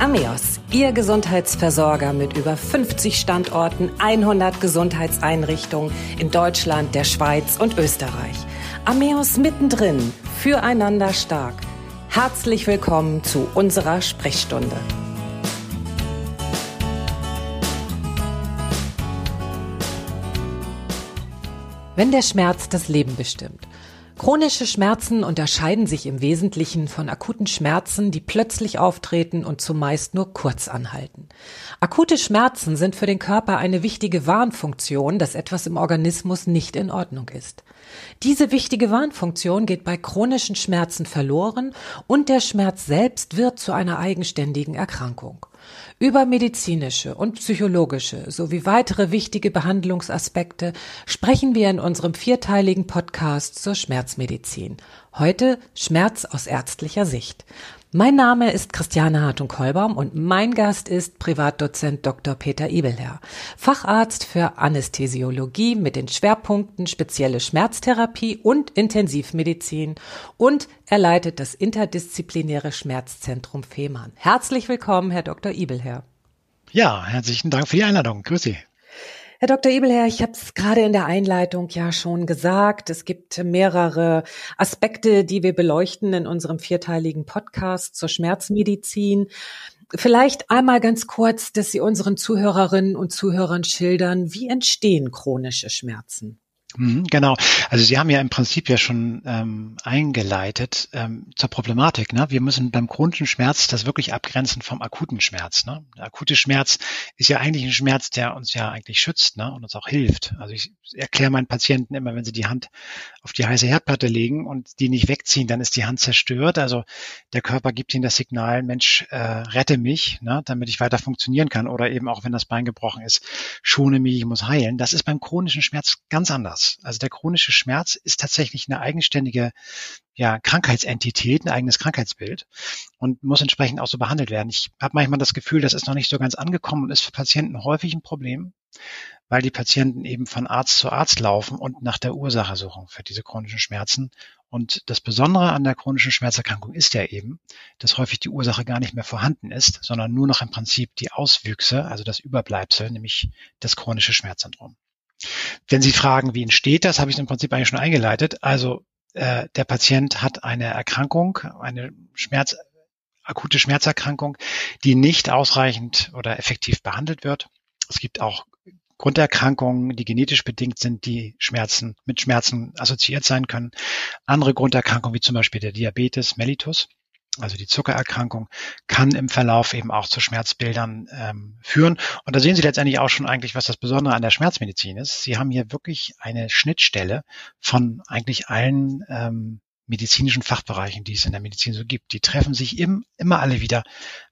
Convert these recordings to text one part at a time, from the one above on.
Ameos, Ihr Gesundheitsversorger mit über 50 Standorten, 100 Gesundheitseinrichtungen in Deutschland, der Schweiz und Österreich. Ameos mittendrin, füreinander stark. Herzlich willkommen zu unserer Sprechstunde. Wenn der Schmerz das Leben bestimmt. Chronische Schmerzen unterscheiden sich im Wesentlichen von akuten Schmerzen, die plötzlich auftreten und zumeist nur kurz anhalten. Akute Schmerzen sind für den Körper eine wichtige Warnfunktion, dass etwas im Organismus nicht in Ordnung ist. Diese wichtige Warnfunktion geht bei chronischen Schmerzen verloren und der Schmerz selbst wird zu einer eigenständigen Erkrankung. Über medizinische und psychologische sowie weitere wichtige Behandlungsaspekte sprechen wir in unserem vierteiligen Podcast zur Schmerzmedizin. Heute Schmerz aus ärztlicher Sicht. Mein Name ist Christiane Hartung-Kolbaum und mein Gast ist Privatdozent Dr. Peter Ibelherr, Facharzt für Anästhesiologie mit den Schwerpunkten spezielle Schmerztherapie und Intensivmedizin und er leitet das interdisziplinäre Schmerzzentrum Fehmarn. Herzlich willkommen, Herr Dr. Ibelherr. Ja, herzlichen Dank für die Einladung. Grüß Sie. Herr Dr. Ebelherr, ich habe es gerade in der Einleitung ja schon gesagt. Es gibt mehrere Aspekte, die wir beleuchten in unserem vierteiligen Podcast zur Schmerzmedizin. Vielleicht einmal ganz kurz, dass Sie unseren Zuhörerinnen und Zuhörern schildern, wie entstehen chronische Schmerzen? Mhm, genau. Also Sie haben ja im Prinzip ja schon ähm, eingeleitet ähm, zur Problematik. Ne? Wir müssen beim chronischen Schmerz das wirklich abgrenzen vom akuten Schmerz. Ne? Der akute Schmerz ist ja eigentlich ein Schmerz, der uns ja eigentlich schützt ne? und uns auch hilft. Also ich erkläre meinen Patienten immer, wenn sie die Hand auf die heiße Herdplatte legen und die nicht wegziehen, dann ist die Hand zerstört. Also der Körper gibt ihnen das Signal, Mensch, äh, rette mich, ne? damit ich weiter funktionieren kann. Oder eben auch, wenn das Bein gebrochen ist, schone mich, ich muss heilen. Das ist beim chronischen Schmerz ganz anders. Schmerz. Also der chronische Schmerz ist tatsächlich eine eigenständige ja, Krankheitsentität, ein eigenes Krankheitsbild und muss entsprechend auch so behandelt werden. Ich habe manchmal das Gefühl, das ist noch nicht so ganz angekommen und ist für Patienten häufig ein Problem, weil die Patienten eben von Arzt zu Arzt laufen und nach der Ursache suchen für diese chronischen Schmerzen. Und das Besondere an der chronischen Schmerzerkrankung ist ja eben, dass häufig die Ursache gar nicht mehr vorhanden ist, sondern nur noch im Prinzip die Auswüchse, also das Überbleibsel, nämlich das chronische Schmerzsyndrom. Wenn Sie fragen, wie entsteht das, habe ich im Prinzip eigentlich schon eingeleitet. Also äh, der Patient hat eine Erkrankung, eine Schmerz, akute Schmerzerkrankung, die nicht ausreichend oder effektiv behandelt wird. Es gibt auch Grunderkrankungen, die genetisch bedingt sind, die Schmerzen mit Schmerzen assoziiert sein können. Andere Grunderkrankungen wie zum Beispiel der Diabetes mellitus also die Zuckererkrankung, kann im Verlauf eben auch zu Schmerzbildern ähm, führen. Und da sehen Sie letztendlich auch schon eigentlich, was das Besondere an der Schmerzmedizin ist. Sie haben hier wirklich eine Schnittstelle von eigentlich allen ähm, medizinischen Fachbereichen, die es in der Medizin so gibt. Die treffen sich im, immer alle wieder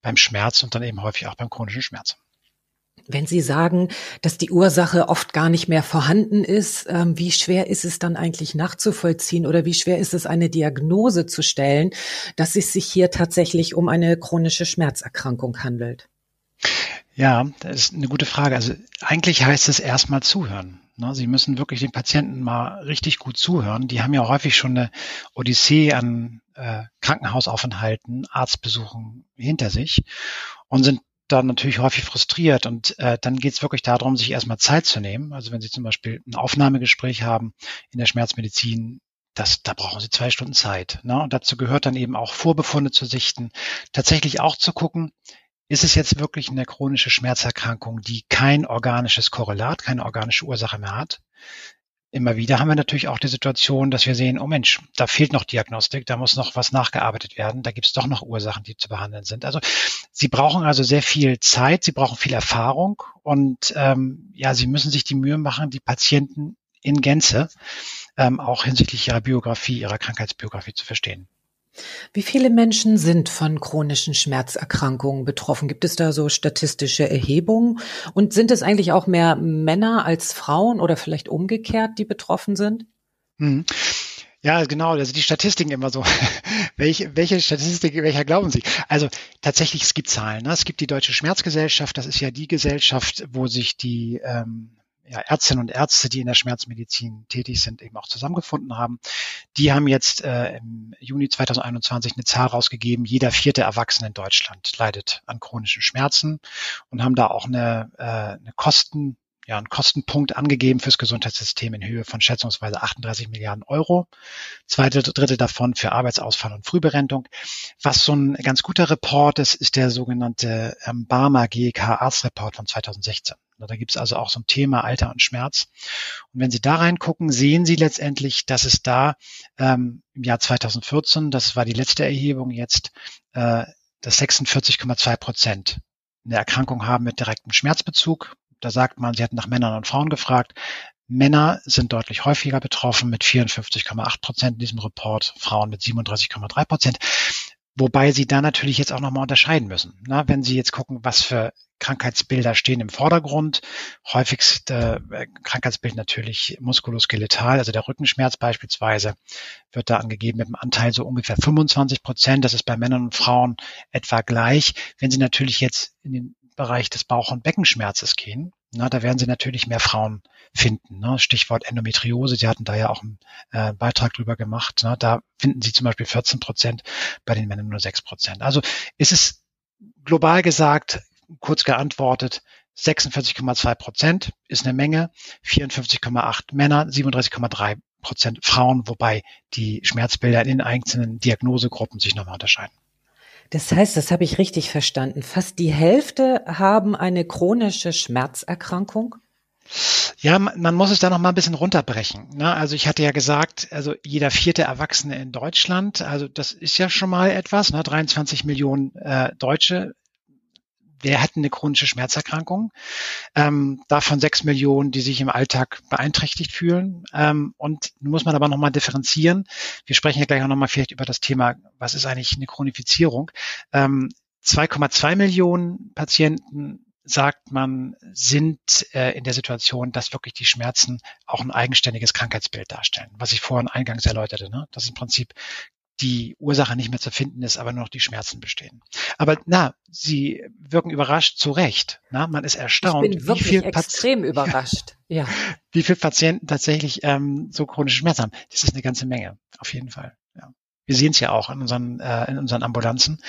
beim Schmerz und dann eben häufig auch beim chronischen Schmerz. Wenn Sie sagen, dass die Ursache oft gar nicht mehr vorhanden ist, ähm, wie schwer ist es dann eigentlich nachzuvollziehen oder wie schwer ist es, eine Diagnose zu stellen, dass es sich hier tatsächlich um eine chronische Schmerzerkrankung handelt? Ja, das ist eine gute Frage. Also eigentlich heißt es erstmal zuhören. Ne? Sie müssen wirklich den Patienten mal richtig gut zuhören. Die haben ja häufig schon eine Odyssee an äh, Krankenhausaufenthalten, Arztbesuchen hinter sich und sind dann natürlich häufig frustriert und äh, dann geht es wirklich darum, sich erstmal Zeit zu nehmen. Also wenn Sie zum Beispiel ein Aufnahmegespräch haben in der Schmerzmedizin, das, da brauchen Sie zwei Stunden Zeit. Ne? Und dazu gehört dann eben auch Vorbefunde zu sichten, tatsächlich auch zu gucken, ist es jetzt wirklich eine chronische Schmerzerkrankung, die kein organisches Korrelat, keine organische Ursache mehr hat? Immer wieder haben wir natürlich auch die Situation, dass wir sehen, oh Mensch, da fehlt noch Diagnostik, da muss noch was nachgearbeitet werden, da gibt es doch noch Ursachen, die zu behandeln sind. Also Sie brauchen also sehr viel Zeit, Sie brauchen viel Erfahrung und ähm, ja, Sie müssen sich die Mühe machen, die Patienten in Gänze ähm, auch hinsichtlich ihrer Biografie, ihrer Krankheitsbiografie zu verstehen. Wie viele Menschen sind von chronischen Schmerzerkrankungen betroffen? Gibt es da so statistische Erhebungen? Und sind es eigentlich auch mehr Männer als Frauen oder vielleicht umgekehrt, die betroffen sind? Hm. Ja, genau. Also die Statistiken immer so. welche, welche Statistik, welcher glauben Sie? Also tatsächlich, es gibt Zahlen. Ne? Es gibt die Deutsche Schmerzgesellschaft. Das ist ja die Gesellschaft, wo sich die ähm, ja, Ärztinnen und Ärzte, die in der Schmerzmedizin tätig sind, eben auch zusammengefunden haben. Die haben jetzt äh, im Juni 2021 eine Zahl rausgegeben, jeder vierte Erwachsene in Deutschland leidet an chronischen Schmerzen und haben da auch eine, äh, eine Kosten ja, einen Kostenpunkt angegeben fürs Gesundheitssystem in Höhe von schätzungsweise 38 Milliarden Euro. Zweite Drittel davon für Arbeitsausfall und Frühberentung. Was so ein ganz guter Report ist, ist der sogenannte ähm, Barmer GEK Arztreport von 2016. Da gibt es also auch so ein Thema Alter und Schmerz. Und wenn Sie da reingucken, sehen Sie letztendlich, dass es da ähm, im Jahr 2014, das war die letzte Erhebung jetzt, äh, dass 46,2 Prozent eine Erkrankung haben mit direktem Schmerzbezug. Da sagt man, sie hatten nach Männern und Frauen gefragt. Männer sind deutlich häufiger betroffen mit 54,8 Prozent in diesem Report, Frauen mit 37,3 Prozent. Wobei sie da natürlich jetzt auch nochmal unterscheiden müssen. Na, wenn Sie jetzt gucken, was für Krankheitsbilder stehen im Vordergrund. Häufigste äh, Krankheitsbild natürlich muskuloskeletal, also der Rückenschmerz beispielsweise wird da angegeben mit einem Anteil so ungefähr 25 Prozent. Das ist bei Männern und Frauen etwa gleich. Wenn Sie natürlich jetzt in den Bereich des Bauch- und Beckenschmerzes gehen, na, da werden Sie natürlich mehr Frauen finden. Ne? Stichwort Endometriose, Sie hatten da ja auch einen äh, Beitrag drüber gemacht. Ne? Da finden Sie zum Beispiel 14 Prozent, bei den Männern nur 6 Prozent. Also ist es global gesagt, kurz geantwortet, 46,2 Prozent ist eine Menge, 54,8 Männer, 37,3 Prozent Frauen, wobei die Schmerzbilder in den einzelnen Diagnosegruppen sich nochmal unterscheiden. Das heißt, das habe ich richtig verstanden. Fast die Hälfte haben eine chronische Schmerzerkrankung? Ja, man muss es da noch mal ein bisschen runterbrechen. Ne? Also ich hatte ja gesagt, also jeder vierte Erwachsene in Deutschland, also das ist ja schon mal etwas, ne? 23 Millionen äh, Deutsche wer hat eine chronische Schmerzerkrankung? Ähm, davon sechs Millionen, die sich im Alltag beeinträchtigt fühlen. Ähm, und nun muss man aber nochmal differenzieren. Wir sprechen ja gleich auch nochmal vielleicht über das Thema, was ist eigentlich eine Chronifizierung? Ähm, 2,2 Millionen Patienten sagt man, sind äh, in der Situation, dass wirklich die Schmerzen auch ein eigenständiges Krankheitsbild darstellen, was ich vorhin eingangs erläuterte. Ne? Das ist im Prinzip die Ursache nicht mehr zu finden ist, aber nur noch die Schmerzen bestehen. Aber na, sie wirken überrascht zu Recht. Na, man ist erstaunt, ich bin wirklich wie viel extrem Pat überrascht. Ja. Wie viele Patienten tatsächlich ähm, so chronische Schmerzen haben. Das ist eine ganze Menge, auf jeden Fall. Ja. Wir sehen es ja auch in unseren, äh, in unseren Ambulanzen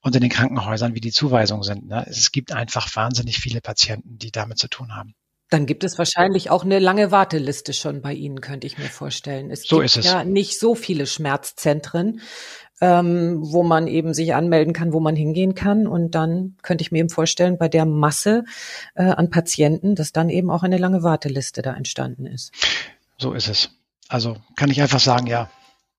und in den Krankenhäusern, wie die Zuweisungen sind. Ne? Es gibt einfach wahnsinnig viele Patienten, die damit zu tun haben. Dann gibt es wahrscheinlich auch eine lange Warteliste schon bei Ihnen, könnte ich mir vorstellen. Es so gibt ist es. ja nicht so viele Schmerzzentren, ähm, wo man eben sich anmelden kann, wo man hingehen kann. Und dann könnte ich mir eben vorstellen, bei der Masse äh, an Patienten, dass dann eben auch eine lange Warteliste da entstanden ist. So ist es. Also kann ich einfach sagen, ja,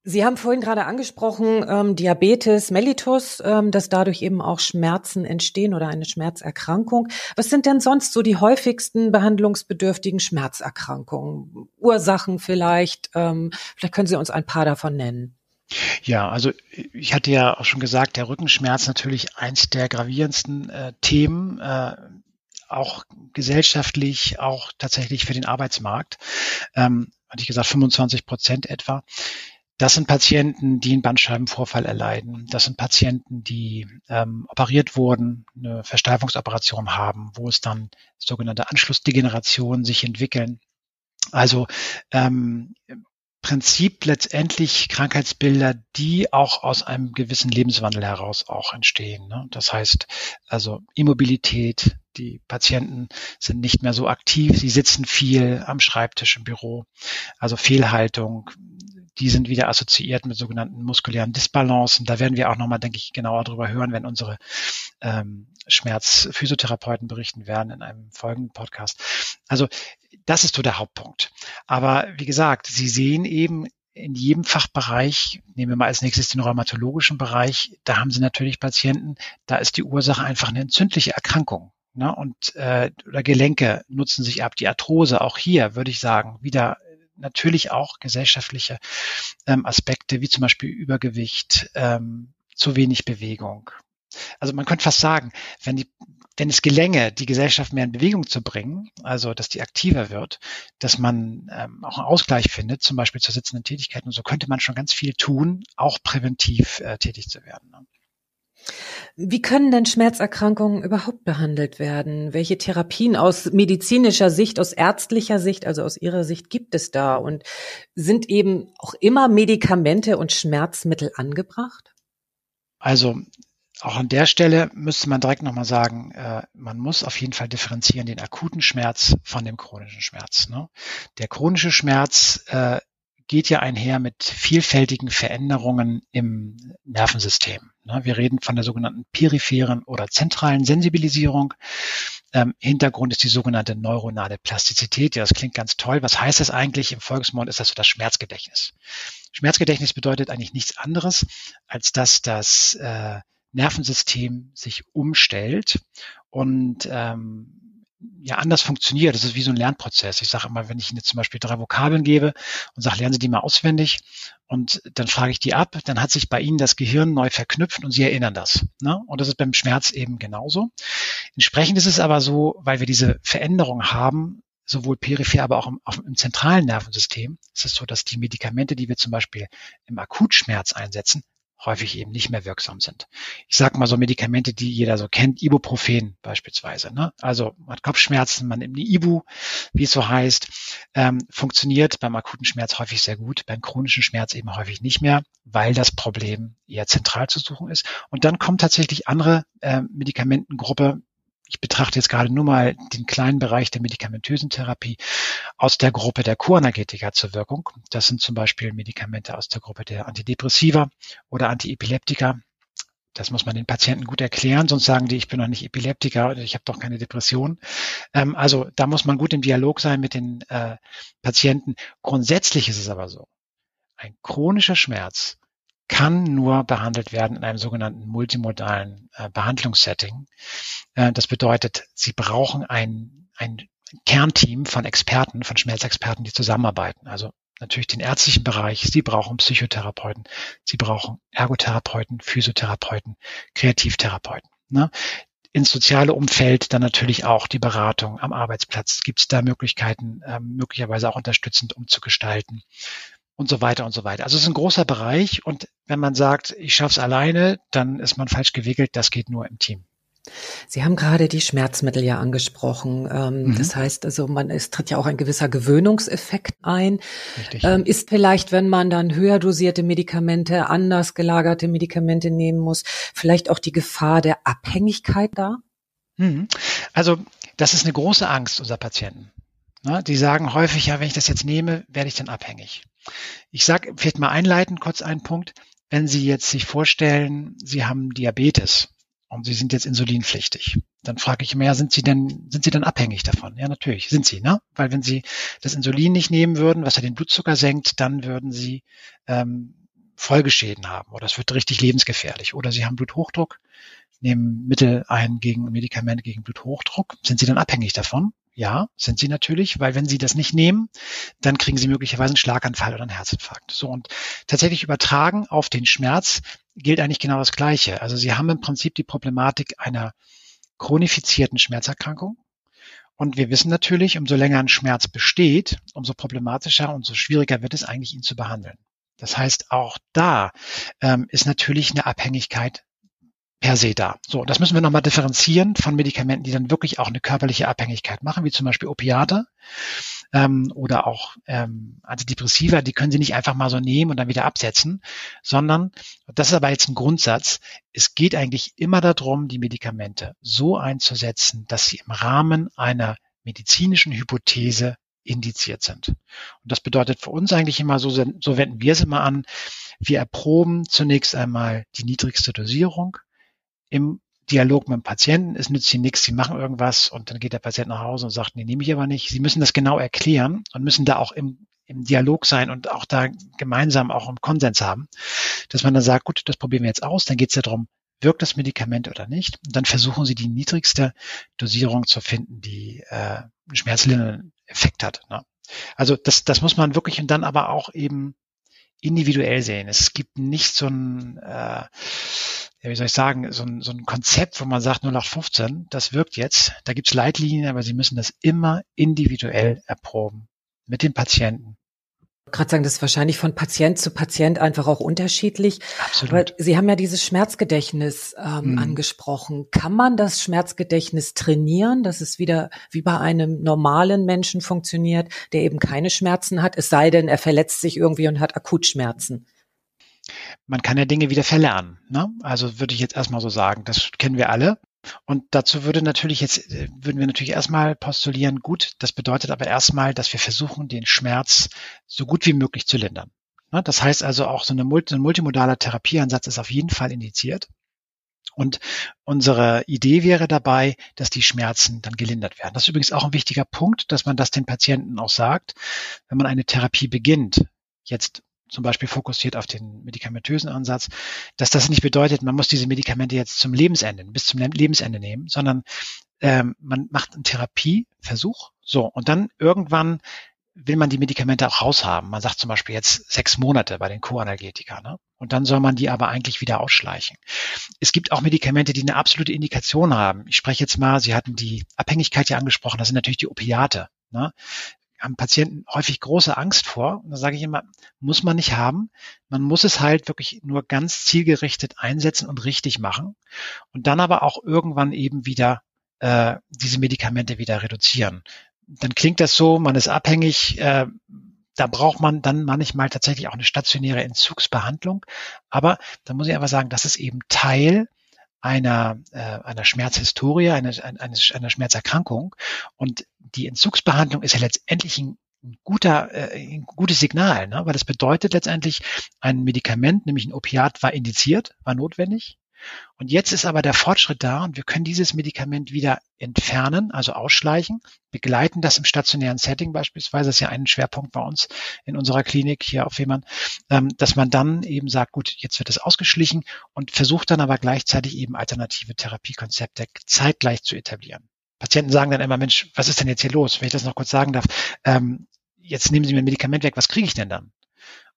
Sie haben vorhin gerade angesprochen, ähm, Diabetes mellitus, ähm, dass dadurch eben auch Schmerzen entstehen oder eine Schmerzerkrankung. Was sind denn sonst so die häufigsten behandlungsbedürftigen Schmerzerkrankungen? Ursachen vielleicht? Ähm, vielleicht können Sie uns ein paar davon nennen. Ja, also ich hatte ja auch schon gesagt, der Rückenschmerz natürlich eins der gravierendsten äh, Themen. Äh, auch gesellschaftlich, auch tatsächlich für den Arbeitsmarkt. Ähm, hatte ich gesagt, 25 Prozent etwa. Das sind Patienten, die einen Bandscheibenvorfall erleiden. Das sind Patienten, die ähm, operiert wurden, eine Versteifungsoperation haben, wo es dann sogenannte Anschlussdegenerationen sich entwickeln. Also ähm, Prinzip letztendlich Krankheitsbilder, die auch aus einem gewissen Lebenswandel heraus auch entstehen. Ne? Das heißt also Immobilität, die Patienten sind nicht mehr so aktiv, sie sitzen viel am Schreibtisch im Büro, also Fehlhaltung, die sind wieder assoziiert mit sogenannten muskulären Disbalancen. Da werden wir auch nochmal, denke ich, genauer drüber hören, wenn unsere ähm, Schmerzphysiotherapeuten berichten werden in einem folgenden Podcast. Also das ist so der Hauptpunkt. Aber wie gesagt, Sie sehen eben in jedem Fachbereich, nehmen wir mal als nächstes den rheumatologischen Bereich, da haben Sie natürlich Patienten, da ist die Ursache einfach eine entzündliche Erkrankung. Ne? Und äh, oder Gelenke nutzen sich ab. Die Arthrose, auch hier würde ich sagen, wieder natürlich auch gesellschaftliche ähm, Aspekte wie zum Beispiel Übergewicht, ähm, zu wenig Bewegung. Also man könnte fast sagen, wenn, die, wenn es gelänge, die Gesellschaft mehr in Bewegung zu bringen, also dass die aktiver wird, dass man ähm, auch einen Ausgleich findet, zum Beispiel zur sitzenden Tätigkeit und so könnte man schon ganz viel tun, auch präventiv äh, tätig zu werden. Ne? Wie können denn Schmerzerkrankungen überhaupt behandelt werden? Welche Therapien aus medizinischer Sicht, aus ärztlicher Sicht, also aus Ihrer Sicht gibt es da? Und sind eben auch immer Medikamente und Schmerzmittel angebracht? Also auch an der Stelle müsste man direkt nochmal sagen, äh, man muss auf jeden Fall differenzieren den akuten Schmerz von dem chronischen Schmerz. Ne? Der chronische Schmerz äh, geht ja einher mit vielfältigen Veränderungen im Nervensystem. Ne? Wir reden von der sogenannten peripheren oder zentralen Sensibilisierung. Ähm, Hintergrund ist die sogenannte neuronale Plastizität. Ja, das klingt ganz toll. Was heißt das eigentlich? Im Volksmund ist das so das Schmerzgedächtnis. Schmerzgedächtnis bedeutet eigentlich nichts anderes, als dass das äh, Nervensystem sich umstellt und ähm, ja anders funktioniert. Das ist wie so ein Lernprozess. Ich sage immer, wenn ich Ihnen jetzt zum Beispiel drei Vokabeln gebe und sage, lernen Sie die mal auswendig und dann frage ich die ab, dann hat sich bei Ihnen das Gehirn neu verknüpft und Sie erinnern das. Ne? Und das ist beim Schmerz eben genauso. Entsprechend ist es aber so, weil wir diese Veränderung haben, sowohl peripher, aber auch im, auch im zentralen Nervensystem, ist es so, dass die Medikamente, die wir zum Beispiel im Akutschmerz einsetzen, häufig eben nicht mehr wirksam sind. Ich sage mal so Medikamente, die jeder so kennt, Ibuprofen beispielsweise. Ne? Also man hat Kopfschmerzen, man nimmt eine Ibu, wie es so heißt, ähm, funktioniert beim akuten Schmerz häufig sehr gut, beim chronischen Schmerz eben häufig nicht mehr, weil das Problem eher zentral zu suchen ist. Und dann kommt tatsächlich andere äh, Medikamentengruppe, ich betrachte jetzt gerade nur mal den kleinen Bereich der medikamentösen Therapie aus der Gruppe der Koanergetika zur Wirkung. Das sind zum Beispiel Medikamente aus der Gruppe der Antidepressiva oder Antiepileptika. Das muss man den Patienten gut erklären, sonst sagen die, ich bin noch nicht Epileptiker oder ich habe doch keine Depression. Ähm, also da muss man gut im Dialog sein mit den äh, Patienten. Grundsätzlich ist es aber so, ein chronischer Schmerz kann nur behandelt werden in einem sogenannten multimodalen äh, Behandlungssetting. Äh, das bedeutet, Sie brauchen ein, ein Kernteam von Experten, von Schmerzexperten, die zusammenarbeiten. Also natürlich den ärztlichen Bereich. Sie brauchen Psychotherapeuten, Sie brauchen Ergotherapeuten, Physiotherapeuten, Kreativtherapeuten. Ne? ins soziale Umfeld dann natürlich auch die Beratung am Arbeitsplatz. Gibt es da Möglichkeiten, ähm, möglicherweise auch unterstützend umzugestalten? Und so weiter und so weiter. Also es ist ein großer Bereich und wenn man sagt, ich schaffe es alleine, dann ist man falsch gewickelt. Das geht nur im Team. Sie haben gerade die Schmerzmittel ja angesprochen. Ähm, mhm. Das heißt also, man es tritt ja auch ein gewisser Gewöhnungseffekt ein. Richtig. Ähm, ist vielleicht, wenn man dann höher dosierte Medikamente, anders gelagerte Medikamente nehmen muss, vielleicht auch die Gefahr der Abhängigkeit da? Mhm. Also das ist eine große Angst unserer Patienten. Die sagen häufig, ja, wenn ich das jetzt nehme, werde ich dann abhängig. Ich sage vielleicht mal einleitend kurz einen Punkt. Wenn Sie jetzt sich vorstellen, Sie haben Diabetes und Sie sind jetzt insulinpflichtig, dann frage ich immer, ja, sind Sie denn, sind Sie denn abhängig davon? Ja, natürlich, sind Sie, ne? Weil wenn Sie das Insulin nicht nehmen würden, was ja den Blutzucker senkt, dann würden Sie ähm, Folgeschäden haben oder es wird richtig lebensgefährlich. Oder Sie haben Bluthochdruck, nehmen Mittel ein gegen Medikamente gegen Bluthochdruck. Sind Sie dann abhängig davon? Ja, sind sie natürlich, weil wenn sie das nicht nehmen, dann kriegen sie möglicherweise einen Schlaganfall oder einen Herzinfarkt. So und tatsächlich übertragen auf den Schmerz gilt eigentlich genau das Gleiche. Also sie haben im Prinzip die Problematik einer chronifizierten Schmerzerkrankung. Und wir wissen natürlich, umso länger ein Schmerz besteht, umso problematischer, und so schwieriger wird es eigentlich, ihn zu behandeln. Das heißt, auch da ähm, ist natürlich eine Abhängigkeit per se da. So, das müssen wir nochmal differenzieren von Medikamenten, die dann wirklich auch eine körperliche Abhängigkeit machen, wie zum Beispiel Opiate ähm, oder auch ähm, Antidepressiva, die können Sie nicht einfach mal so nehmen und dann wieder absetzen, sondern, das ist aber jetzt ein Grundsatz, es geht eigentlich immer darum, die Medikamente so einzusetzen, dass sie im Rahmen einer medizinischen Hypothese indiziert sind. Und das bedeutet für uns eigentlich immer so, so wenden wir es immer an, wir erproben zunächst einmal die niedrigste Dosierung, im Dialog mit dem Patienten. Es nützt ihnen nichts, sie machen irgendwas und dann geht der Patient nach Hause und sagt, nee, nehme ich aber nicht. Sie müssen das genau erklären und müssen da auch im, im Dialog sein und auch da gemeinsam auch im Konsens haben, dass man dann sagt, gut, das probieren wir jetzt aus. Dann geht es ja darum, wirkt das Medikament oder nicht. Und dann versuchen sie die niedrigste Dosierung zu finden, die äh, einen schmerzlindernden Effekt hat. Ne? Also das, das muss man wirklich und dann aber auch eben individuell sehen. Es gibt nicht so ein äh, wie soll ich sagen, so ein, so ein Konzept, wo man sagt 0815, das wirkt jetzt. Da gibt's Leitlinien, aber Sie müssen das immer individuell erproben mit dem Patienten gerade sagen, das ist wahrscheinlich von Patient zu Patient einfach auch unterschiedlich. Absolut. Aber Sie haben ja dieses Schmerzgedächtnis ähm, mhm. angesprochen. Kann man das Schmerzgedächtnis trainieren, dass es wieder wie bei einem normalen Menschen funktioniert, der eben keine Schmerzen hat, es sei denn, er verletzt sich irgendwie und hat Akutschmerzen? Man kann ja Dinge wieder verlernen. Ne? Also würde ich jetzt erstmal so sagen, das kennen wir alle. Und dazu würde natürlich jetzt, äh, würden wir natürlich erstmal postulieren, gut, das bedeutet aber erstmal, dass wir versuchen, den Schmerz so gut wie möglich zu lindern. Ne, das heißt also auch so ein multimodaler Therapieansatz ist auf jeden Fall indiziert. Und unsere Idee wäre dabei, dass die Schmerzen dann gelindert werden. Das ist übrigens auch ein wichtiger Punkt, dass man das den Patienten auch sagt. Wenn man eine Therapie beginnt, jetzt zum Beispiel fokussiert auf den medikamentösen Ansatz, dass das nicht bedeutet, man muss diese Medikamente jetzt zum Lebensende, bis zum Lebensende nehmen, sondern ähm, man macht einen Therapieversuch, so, und dann irgendwann will man die Medikamente auch raushaben. Man sagt zum Beispiel jetzt sechs Monate bei den Co-Analgetika. Ne? Und dann soll man die aber eigentlich wieder ausschleichen. Es gibt auch Medikamente, die eine absolute Indikation haben. Ich spreche jetzt mal, Sie hatten die Abhängigkeit ja angesprochen, das sind natürlich die Opiate. Ne? Haben Patienten häufig große Angst vor. Und da sage ich immer, muss man nicht haben. Man muss es halt wirklich nur ganz zielgerichtet einsetzen und richtig machen. Und dann aber auch irgendwann eben wieder äh, diese Medikamente wieder reduzieren. Dann klingt das so, man ist abhängig. Äh, da braucht man dann manchmal tatsächlich auch eine stationäre Entzugsbehandlung. Aber da muss ich einfach sagen, das ist eben Teil einer, äh, einer Schmerzhistorie, einer, einer, einer Schmerzerkrankung. Und die Entzugsbehandlung ist ja letztendlich ein guter, äh, ein gutes Signal, ne? weil das bedeutet letztendlich, ein Medikament, nämlich ein Opiat, war indiziert, war notwendig. Und jetzt ist aber der Fortschritt da und wir können dieses Medikament wieder entfernen, also ausschleichen, begleiten das im stationären Setting beispielsweise, das ist ja ein Schwerpunkt bei uns in unserer Klinik hier auf Fehmarn, ähm, dass man dann eben sagt, gut, jetzt wird es ausgeschlichen und versucht dann aber gleichzeitig eben alternative Therapiekonzepte zeitgleich zu etablieren. Patienten sagen dann immer, Mensch, was ist denn jetzt hier los? Wenn ich das noch kurz sagen darf, ähm, jetzt nehmen Sie mir ein Medikament weg, was kriege ich denn dann?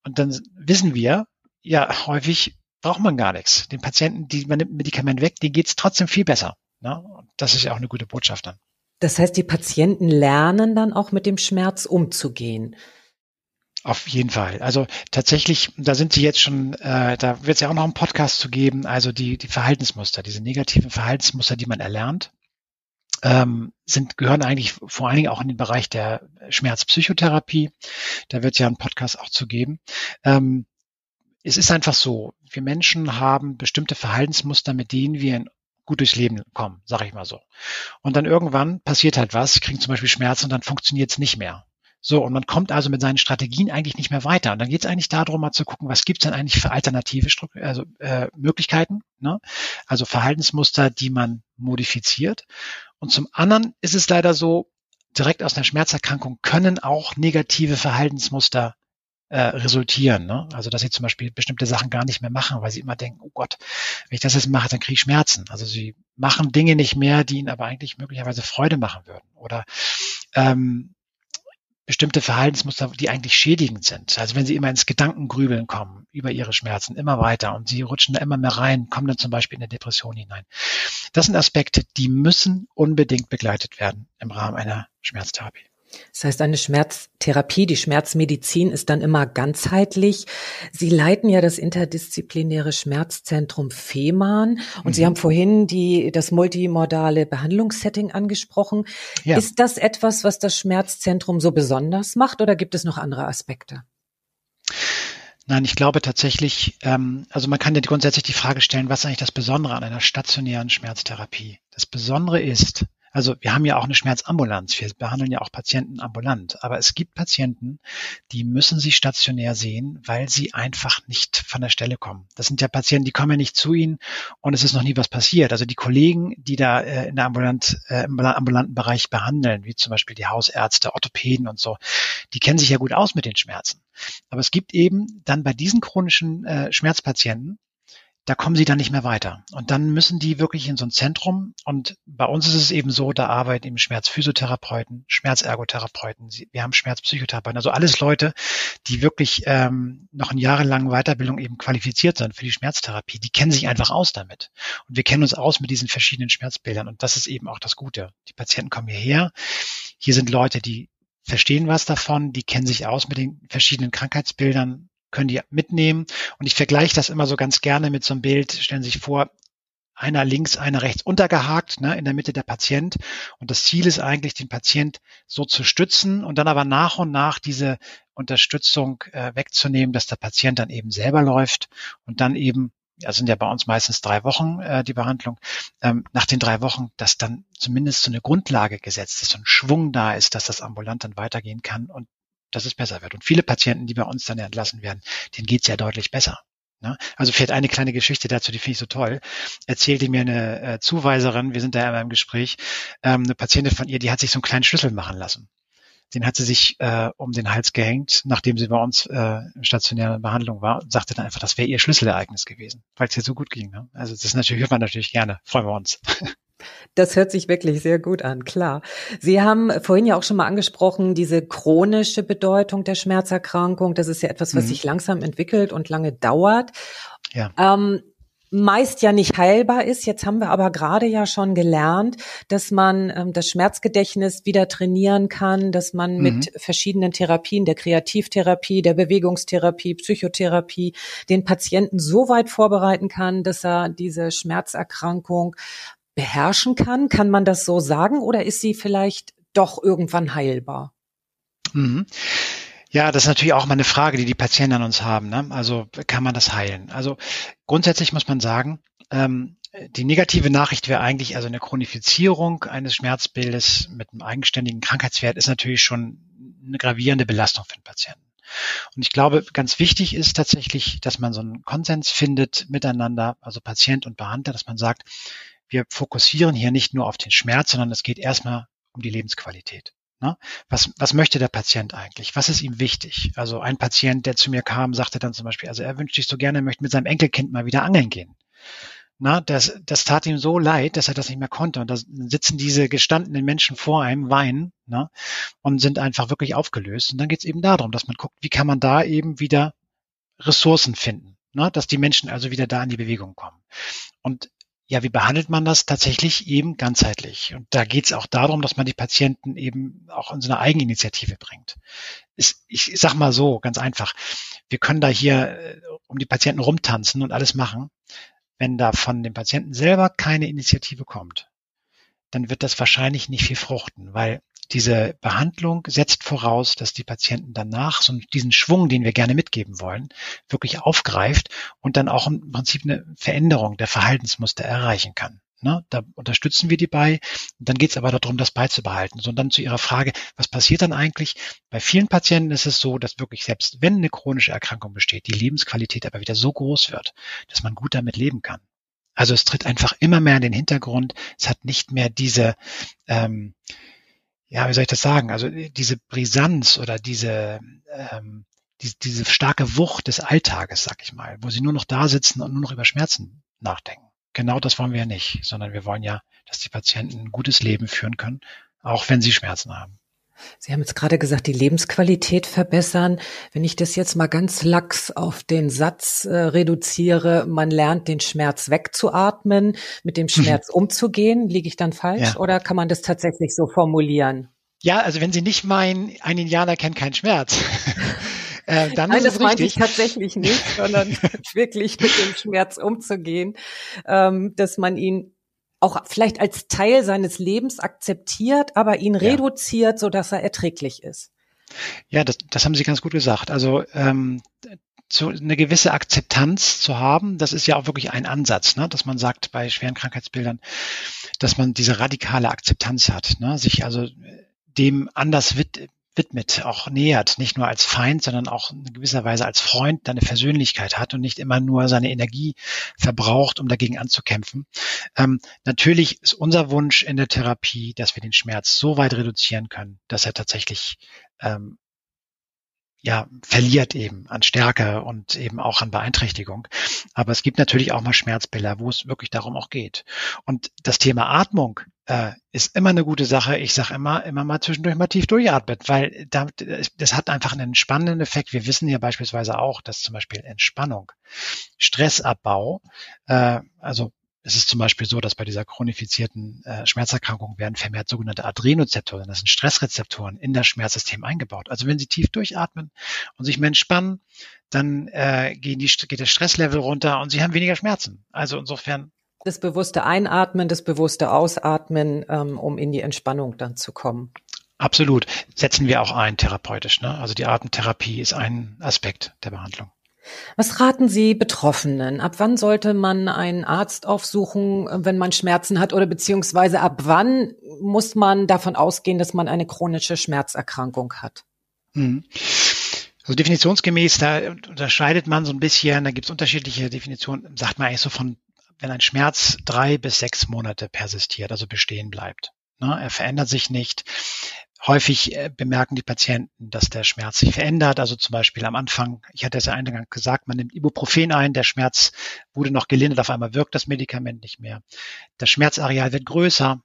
Und dann wissen wir, ja, häufig braucht man gar nichts. Den Patienten, die man nimmt ein Medikament weg, denen geht es trotzdem viel besser. Ne? Das ist ja auch eine gute Botschaft dann. Das heißt, die Patienten lernen dann auch mit dem Schmerz umzugehen. Auf jeden Fall. Also tatsächlich, da sind Sie jetzt schon, äh, da wird es ja auch noch einen Podcast zu geben, also die, die Verhaltensmuster, diese negativen Verhaltensmuster, die man erlernt, ähm, sind, gehören eigentlich vor allen Dingen auch in den Bereich der Schmerzpsychotherapie. Da wird es ja einen Podcast auch zu geben. Ähm, es ist einfach so, wir Menschen haben bestimmte Verhaltensmuster, mit denen wir gut durchs Leben kommen, sage ich mal so. Und dann irgendwann passiert halt was, kriegen zum Beispiel Schmerzen und dann funktioniert es nicht mehr. So, und man kommt also mit seinen Strategien eigentlich nicht mehr weiter. Und dann geht es eigentlich darum, mal zu gucken, was gibt es denn eigentlich für alternative Stru also, äh, Möglichkeiten, ne? also Verhaltensmuster, die man modifiziert. Und zum anderen ist es leider so, direkt aus einer Schmerzerkrankung können auch negative Verhaltensmuster äh, resultieren. Ne? Also dass sie zum Beispiel bestimmte Sachen gar nicht mehr machen, weil sie immer denken, oh Gott, wenn ich das jetzt mache, dann kriege ich Schmerzen. Also sie machen Dinge nicht mehr, die ihnen aber eigentlich möglicherweise Freude machen würden. Oder ähm, bestimmte Verhaltensmuster, die eigentlich schädigend sind. Also wenn sie immer ins Gedankengrübeln kommen über ihre Schmerzen, immer weiter und sie rutschen da immer mehr rein, kommen dann zum Beispiel in eine Depression hinein. Das sind Aspekte, die müssen unbedingt begleitet werden im Rahmen einer Schmerztherapie. Das heißt, eine Schmerztherapie, die Schmerzmedizin ist dann immer ganzheitlich. Sie leiten ja das interdisziplinäre Schmerzzentrum Fehmarn und mhm. Sie haben vorhin die, das multimodale Behandlungssetting angesprochen. Ja. Ist das etwas, was das Schmerzzentrum so besonders macht oder gibt es noch andere Aspekte? Nein, ich glaube tatsächlich, ähm, also man kann ja grundsätzlich die Frage stellen, was ist eigentlich das Besondere an einer stationären Schmerztherapie? Das Besondere ist, also wir haben ja auch eine Schmerzambulanz. Wir behandeln ja auch Patienten ambulant. Aber es gibt Patienten, die müssen sie stationär sehen, weil sie einfach nicht von der Stelle kommen. Das sind ja Patienten, die kommen ja nicht zu ihnen und es ist noch nie was passiert. Also die Kollegen, die da äh, in der ambulant, äh, im ambulanten Bereich behandeln, wie zum Beispiel die Hausärzte, Orthopäden und so, die kennen sich ja gut aus mit den Schmerzen. Aber es gibt eben dann bei diesen chronischen äh, Schmerzpatienten da kommen sie dann nicht mehr weiter. Und dann müssen die wirklich in so ein Zentrum. Und bei uns ist es eben so, da arbeiten eben Schmerzphysiotherapeuten, Schmerzergotherapeuten, wir haben Schmerzpsychotherapeuten, also alles Leute, die wirklich ähm, noch in jahrelangen Weiterbildung eben qualifiziert sind für die Schmerztherapie. Die kennen sich einfach aus damit. Und wir kennen uns aus mit diesen verschiedenen Schmerzbildern. Und das ist eben auch das Gute. Die Patienten kommen hierher. Hier sind Leute, die verstehen was davon, die kennen sich aus mit den verschiedenen Krankheitsbildern, können die mitnehmen. Und ich vergleiche das immer so ganz gerne mit so einem Bild. Stellen Sie sich vor, einer links, einer rechts untergehakt, ne, in der Mitte der Patient. Und das Ziel ist eigentlich, den Patient so zu stützen und dann aber nach und nach diese Unterstützung äh, wegzunehmen, dass der Patient dann eben selber läuft und dann eben, ja, sind ja bei uns meistens drei Wochen äh, die Behandlung, ähm, nach den drei Wochen, dass dann zumindest so eine Grundlage gesetzt ist, so ein Schwung da ist, dass das ambulant dann weitergehen kann und dass es besser wird. Und viele Patienten, die bei uns dann entlassen werden, denen geht's ja deutlich besser. Ne? Also vielleicht eine kleine Geschichte dazu, die finde ich so toll. Erzählte mir eine äh, Zuweiserin, wir sind da ja im Gespräch, ähm, eine Patientin von ihr, die hat sich so einen kleinen Schlüssel machen lassen. Den hat sie sich äh, um den Hals gehängt, nachdem sie bei uns äh, in stationärer Behandlung war und sagte dann einfach, das wäre ihr Schlüsselereignis gewesen, weil es ihr so gut ging. Ne? Also das natürlich, hört man natürlich gerne, freuen wir uns. Das hört sich wirklich sehr gut an, klar. Sie haben vorhin ja auch schon mal angesprochen, diese chronische Bedeutung der Schmerzerkrankung. Das ist ja etwas, was mhm. sich langsam entwickelt und lange dauert. Ja. Ähm, meist ja nicht heilbar ist. Jetzt haben wir aber gerade ja schon gelernt, dass man ähm, das Schmerzgedächtnis wieder trainieren kann, dass man mhm. mit verschiedenen Therapien, der Kreativtherapie, der Bewegungstherapie, Psychotherapie, den Patienten so weit vorbereiten kann, dass er diese Schmerzerkrankung beherrschen kann? Kann man das so sagen oder ist sie vielleicht doch irgendwann heilbar? Mhm. Ja, das ist natürlich auch mal eine Frage, die die Patienten an uns haben. Ne? Also kann man das heilen? Also grundsätzlich muss man sagen, ähm, die negative Nachricht wäre eigentlich, also eine Chronifizierung eines Schmerzbildes mit einem eigenständigen Krankheitswert ist natürlich schon eine gravierende Belastung für den Patienten. Und ich glaube, ganz wichtig ist tatsächlich, dass man so einen Konsens findet miteinander, also Patient und Behandler, dass man sagt, wir fokussieren hier nicht nur auf den Schmerz, sondern es geht erstmal um die Lebensqualität. Ne? Was, was möchte der Patient eigentlich? Was ist ihm wichtig? Also ein Patient, der zu mir kam, sagte dann zum Beispiel, also er wünscht sich so gerne, er möchte mit seinem Enkelkind mal wieder angeln gehen. Na, das, das tat ihm so leid, dass er das nicht mehr konnte. Und da sitzen diese gestandenen Menschen vor einem, weinen ne, und sind einfach wirklich aufgelöst. Und dann geht es eben darum, dass man guckt, wie kann man da eben wieder Ressourcen finden, ne, dass die Menschen also wieder da in die Bewegung kommen. Und ja, wie behandelt man das tatsächlich eben ganzheitlich? Und da geht es auch darum, dass man die Patienten eben auch in so eine Eigeninitiative bringt. Ich, ich sag mal so, ganz einfach. Wir können da hier äh, um die Patienten rumtanzen und alles machen. Wenn da von dem Patienten selber keine Initiative kommt, dann wird das wahrscheinlich nicht viel fruchten, weil diese Behandlung setzt voraus, dass die Patienten danach so diesen Schwung, den wir gerne mitgeben wollen, wirklich aufgreift und dann auch im Prinzip eine Veränderung der Verhaltensmuster erreichen kann. Ne, da unterstützen wir die bei. Dann geht es aber darum, das beizubehalten. So, und dann zu Ihrer Frage, was passiert dann eigentlich? Bei vielen Patienten ist es so, dass wirklich selbst wenn eine chronische Erkrankung besteht, die Lebensqualität aber wieder so groß wird, dass man gut damit leben kann. Also es tritt einfach immer mehr in den Hintergrund. Es hat nicht mehr diese ähm, ja, wie soll ich das sagen? Also äh, diese Brisanz oder diese, ähm, die, diese starke Wucht des Alltages, sag ich mal, wo sie nur noch da sitzen und nur noch über Schmerzen nachdenken. Genau das wollen wir ja nicht, sondern wir wollen ja, dass die Patienten ein gutes Leben führen können, auch wenn sie Schmerzen haben. Sie haben jetzt gerade gesagt, die Lebensqualität verbessern. Wenn ich das jetzt mal ganz lax auf den Satz äh, reduziere, man lernt den Schmerz wegzuatmen, mit dem Schmerz umzugehen, liege ich dann falsch ja. oder kann man das tatsächlich so formulieren? Ja, also wenn Sie nicht meinen, ein Indianer kennt keinen Schmerz. Äh, dann Nein, das meinte ich tatsächlich nicht, sondern wirklich mit dem Schmerz umzugehen, ähm, dass man ihn auch vielleicht als Teil seines Lebens akzeptiert, aber ihn reduziert, so dass er erträglich ist. Ja, das, das haben Sie ganz gut gesagt. Also ähm, zu, eine gewisse Akzeptanz zu haben, das ist ja auch wirklich ein Ansatz, ne? dass man sagt bei schweren Krankheitsbildern, dass man diese radikale Akzeptanz hat, ne? sich also dem anders wid widmet, auch nähert, nicht nur als Feind, sondern auch in gewisser Weise als Freund eine Versöhnlichkeit hat und nicht immer nur seine Energie verbraucht, um dagegen anzukämpfen. Ähm, natürlich ist unser Wunsch in der Therapie, dass wir den Schmerz so weit reduzieren können, dass er tatsächlich ähm, ja, verliert eben an Stärke und eben auch an Beeinträchtigung. Aber es gibt natürlich auch mal Schmerzbilder, wo es wirklich darum auch geht. Und das Thema Atmung äh, ist immer eine gute Sache. Ich sage immer, immer mal zwischendurch mal tief durchatmet, weil da, das hat einfach einen entspannenden Effekt. Wir wissen ja beispielsweise auch, dass zum Beispiel Entspannung, Stressabbau, äh, also es ist zum Beispiel so, dass bei dieser chronifizierten äh, Schmerzerkrankung werden vermehrt sogenannte Adrenozeptoren, das sind Stressrezeptoren, in das Schmerzsystem eingebaut. Also wenn Sie tief durchatmen und sich mehr entspannen, dann äh, gehen die, geht das Stresslevel runter und Sie haben weniger Schmerzen. Also insofern das bewusste Einatmen, das bewusste Ausatmen, ähm, um in die Entspannung dann zu kommen. Absolut. Setzen wir auch ein therapeutisch. Ne? Also die Atemtherapie ist ein Aspekt der Behandlung. Was raten Sie Betroffenen? Ab wann sollte man einen Arzt aufsuchen, wenn man Schmerzen hat oder beziehungsweise ab wann muss man davon ausgehen, dass man eine chronische Schmerzerkrankung hat? Mhm. Also definitionsgemäß, da unterscheidet man so ein bisschen, da gibt es unterschiedliche Definitionen, sagt man eigentlich so von, wenn ein Schmerz drei bis sechs Monate persistiert, also bestehen bleibt. Ne, er verändert sich nicht. Häufig äh, bemerken die Patienten, dass der Schmerz sich verändert. Also zum Beispiel am Anfang, ich hatte es ja eingangs gesagt, man nimmt Ibuprofen ein, der Schmerz wurde noch gelindert, auf einmal wirkt das Medikament nicht mehr. Das Schmerzareal wird größer.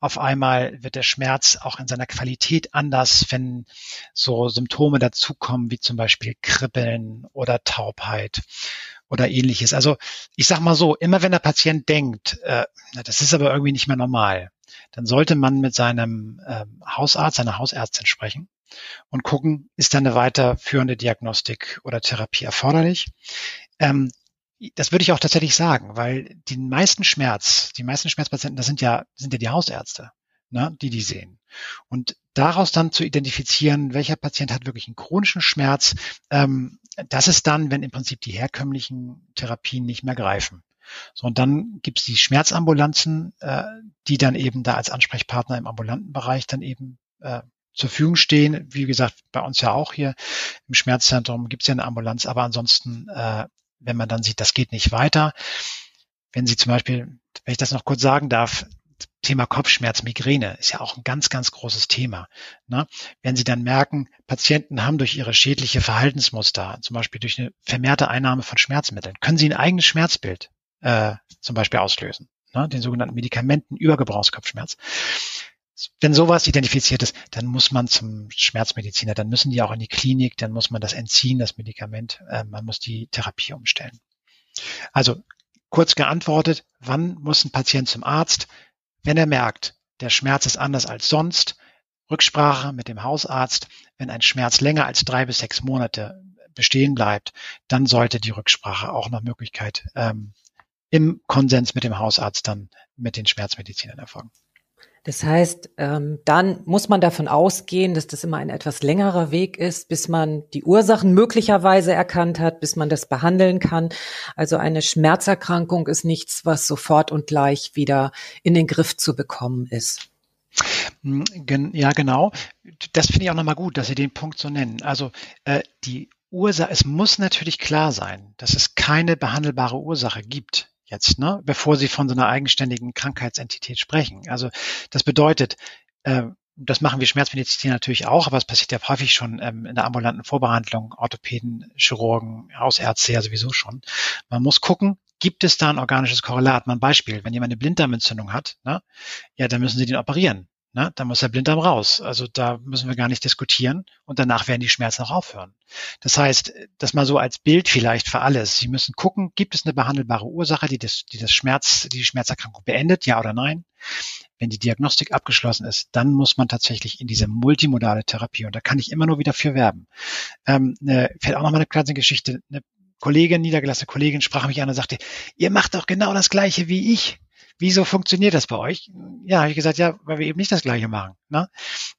Auf einmal wird der Schmerz auch in seiner Qualität anders, wenn so Symptome dazukommen, wie zum Beispiel Kribbeln oder Taubheit oder ähnliches. Also ich sag mal so, immer wenn der Patient denkt, äh, das ist aber irgendwie nicht mehr normal, dann sollte man mit seinem ähm, Hausarzt, seiner Hausärztin sprechen und gucken, ist da eine weiterführende Diagnostik oder Therapie erforderlich. Ähm, das würde ich auch tatsächlich sagen, weil die meisten Schmerz, die meisten Schmerzpatienten, das sind ja, sind ja die Hausärzte, ne, die die sehen. Und daraus dann zu identifizieren, welcher Patient hat wirklich einen chronischen Schmerz, ähm, das ist dann, wenn im Prinzip die herkömmlichen Therapien nicht mehr greifen. So, und dann gibt es die Schmerzambulanzen, äh, die dann eben da als Ansprechpartner im ambulanten Bereich dann eben äh, zur Verfügung stehen. Wie gesagt, bei uns ja auch hier im Schmerzzentrum gibt es ja eine Ambulanz, aber ansonsten, äh, wenn man dann sieht, das geht nicht weiter, wenn Sie zum Beispiel, wenn ich das noch kurz sagen darf, Thema Kopfschmerz, Migräne ist ja auch ein ganz, ganz großes Thema. Ne? Wenn Sie dann merken, Patienten haben durch ihre schädliche Verhaltensmuster, zum Beispiel durch eine vermehrte Einnahme von Schmerzmitteln, können Sie ein eigenes Schmerzbild äh, zum Beispiel auslösen, ne? den sogenannten Medikamenten Übergebrauchskopfschmerz. Wenn sowas identifiziert ist, dann muss man zum Schmerzmediziner, dann müssen die auch in die Klinik, dann muss man das entziehen, das Medikament, äh, man muss die Therapie umstellen. Also kurz geantwortet, wann muss ein Patient zum Arzt? Wenn er merkt, der Schmerz ist anders als sonst, Rücksprache mit dem Hausarzt. Wenn ein Schmerz länger als drei bis sechs Monate bestehen bleibt, dann sollte die Rücksprache auch nach Möglichkeit ähm, im Konsens mit dem Hausarzt dann mit den Schmerzmedizinern erfolgen. Das heißt, ähm, dann muss man davon ausgehen, dass das immer ein etwas längerer Weg ist, bis man die Ursachen möglicherweise erkannt hat, bis man das behandeln kann. Also eine Schmerzerkrankung ist nichts, was sofort und gleich wieder in den Griff zu bekommen ist. Hm, ja, genau. Das finde ich auch nochmal gut, dass Sie den Punkt so nennen. Also äh, die Ursache, es muss natürlich klar sein, dass es keine behandelbare Ursache gibt jetzt, ne, bevor Sie von so einer eigenständigen Krankheitsentität sprechen. Also das bedeutet, äh, das machen wir Schmerzmediziner natürlich auch, aber es passiert ja häufig schon ähm, in der ambulanten Vorbehandlung, Orthopäden, Chirurgen, Hausärzte ja sowieso schon. Man muss gucken, gibt es da ein organisches Korrelat? Mal ein Beispiel, wenn jemand eine Blinddarmentzündung hat, ne, ja, dann müssen Sie den operieren. Ne? Da muss der Blinddarm raus. Also da müssen wir gar nicht diskutieren und danach werden die Schmerzen auch aufhören. Das heißt, das mal so als Bild vielleicht für alles. Sie müssen gucken, gibt es eine behandelbare Ursache, die das, die das Schmerz, die, die Schmerzerkrankung beendet, ja oder nein? Wenn die Diagnostik abgeschlossen ist, dann muss man tatsächlich in diese multimodale Therapie und da kann ich immer nur wieder für werben. Ähm, ne, fällt auch noch mal eine kleine Geschichte. Eine Kollegin, niedergelassene Kollegin sprach mich an und sagte, ihr macht doch genau das Gleiche wie ich wieso funktioniert das bei euch? Ja, habe ich gesagt, ja, weil wir eben nicht das Gleiche machen. Ne?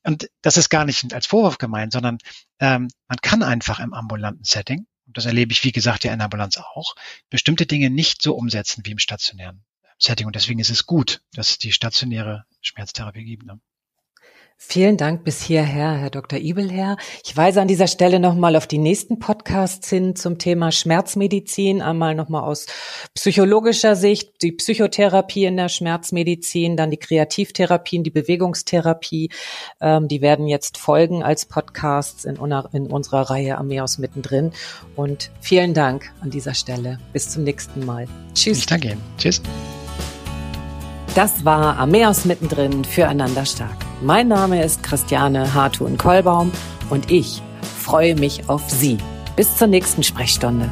Und das ist gar nicht als Vorwurf gemeint, sondern ähm, man kann einfach im ambulanten Setting, und das erlebe ich, wie gesagt, ja in der Ambulanz auch, bestimmte Dinge nicht so umsetzen wie im stationären Setting. Und deswegen ist es gut, dass es die stationäre Schmerztherapie gibt. Ne? Vielen Dank bis hierher, Herr Dr. Ibelherr. Ich weise an dieser Stelle nochmal auf die nächsten Podcasts hin zum Thema Schmerzmedizin. Einmal nochmal aus psychologischer Sicht, die Psychotherapie in der Schmerzmedizin, dann die Kreativtherapien, die Bewegungstherapie. Ähm, die werden jetzt folgen als Podcasts in, in unserer Reihe Armeeaus mittendrin. Und vielen Dank an dieser Stelle. Bis zum nächsten Mal. Tschüss. Ich danke Ihnen. Tschüss. Das war Armeeaus mittendrin füreinander stark. Mein Name ist Christiane Hartun-Kollbaum und ich freue mich auf Sie. Bis zur nächsten Sprechstunde.